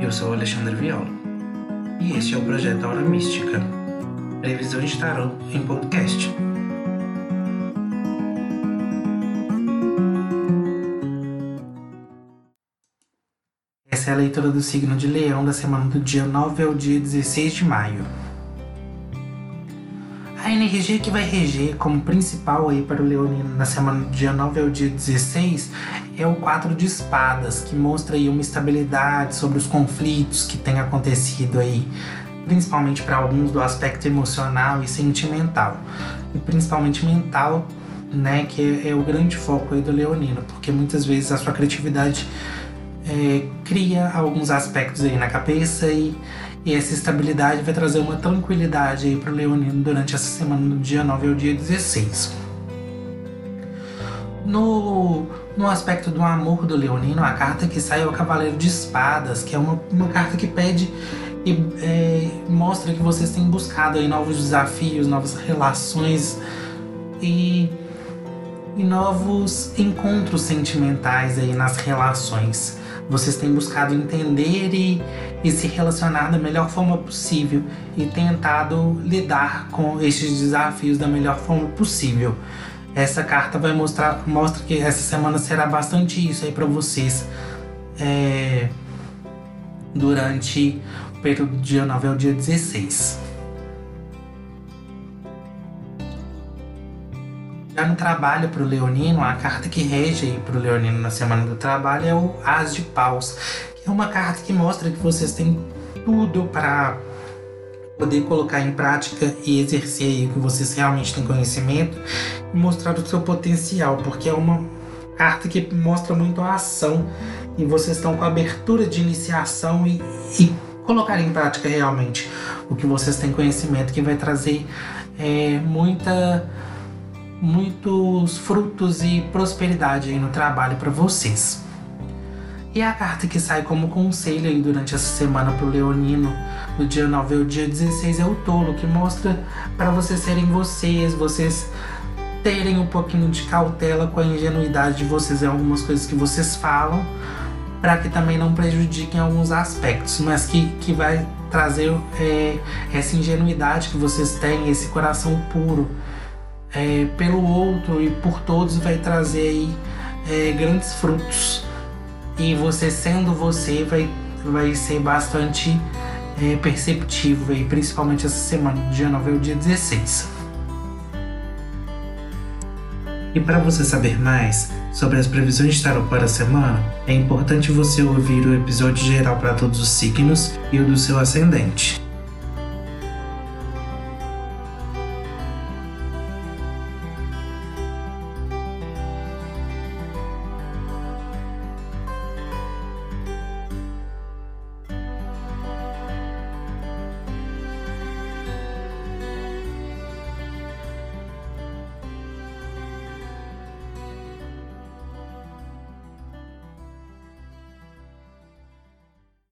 Eu sou Alexandre Viola e este é o projeto Aura Mística, previsão de tarot em podcast. Essa é a leitura do signo de Leão da semana do dia 9 ao dia 16 de maio. A energia que vai reger como principal aí para o Leonino na semana do dia 9 ao dia 16 é o quatro de espadas, que mostra aí uma estabilidade sobre os conflitos que tem acontecido aí, principalmente para alguns do aspecto emocional e sentimental, e principalmente mental, né, que é, é o grande foco aí do Leonino, porque muitas vezes a sua criatividade é, cria alguns aspectos aí na cabeça e e essa estabilidade vai trazer uma tranquilidade aí para o Leonino durante essa semana, do dia 9 ao dia 16. No, no aspecto do amor do Leonino, a carta que sai é o Cavaleiro de Espadas, que é uma, uma carta que pede e é, mostra que vocês têm buscado aí novos desafios, novas relações e, e novos encontros sentimentais aí nas relações. Vocês têm buscado entender e, e se relacionar da melhor forma possível e tentado lidar com estes desafios da melhor forma possível. Essa carta vai mostrar mostra que essa semana será bastante isso aí para vocês é, durante o período do dia 9 ao dia 16. Já no trabalho para o Leonino, a carta que rege para o Leonino na semana do trabalho é o As de Paus, que é uma carta que mostra que vocês têm tudo para poder colocar em prática e exercer o que vocês realmente têm conhecimento e mostrar o seu potencial, porque é uma carta que mostra muito a ação e vocês estão com abertura de iniciação e, e colocar em prática realmente o que vocês têm conhecimento, que vai trazer é, muita muitos frutos e prosperidade no trabalho para vocês. E a carta que sai como conselho aí durante essa semana para o Leonino, do dia 9 ao dia 16, é o tolo, que mostra para vocês serem vocês, vocês terem um pouquinho de cautela com a ingenuidade de vocês em algumas coisas que vocês falam, para que também não prejudiquem alguns aspectos, mas que, que vai trazer é, essa ingenuidade que vocês têm, esse coração puro é, pelo outro e por todos vai trazer aí é, grandes frutos. E você sendo você vai, vai ser bastante é, aí, principalmente essa semana, do dia 9 ao dia 16. E para você saber mais sobre as previsões de tarot para a semana, é importante você ouvir o episódio geral para todos os signos e o do seu ascendente.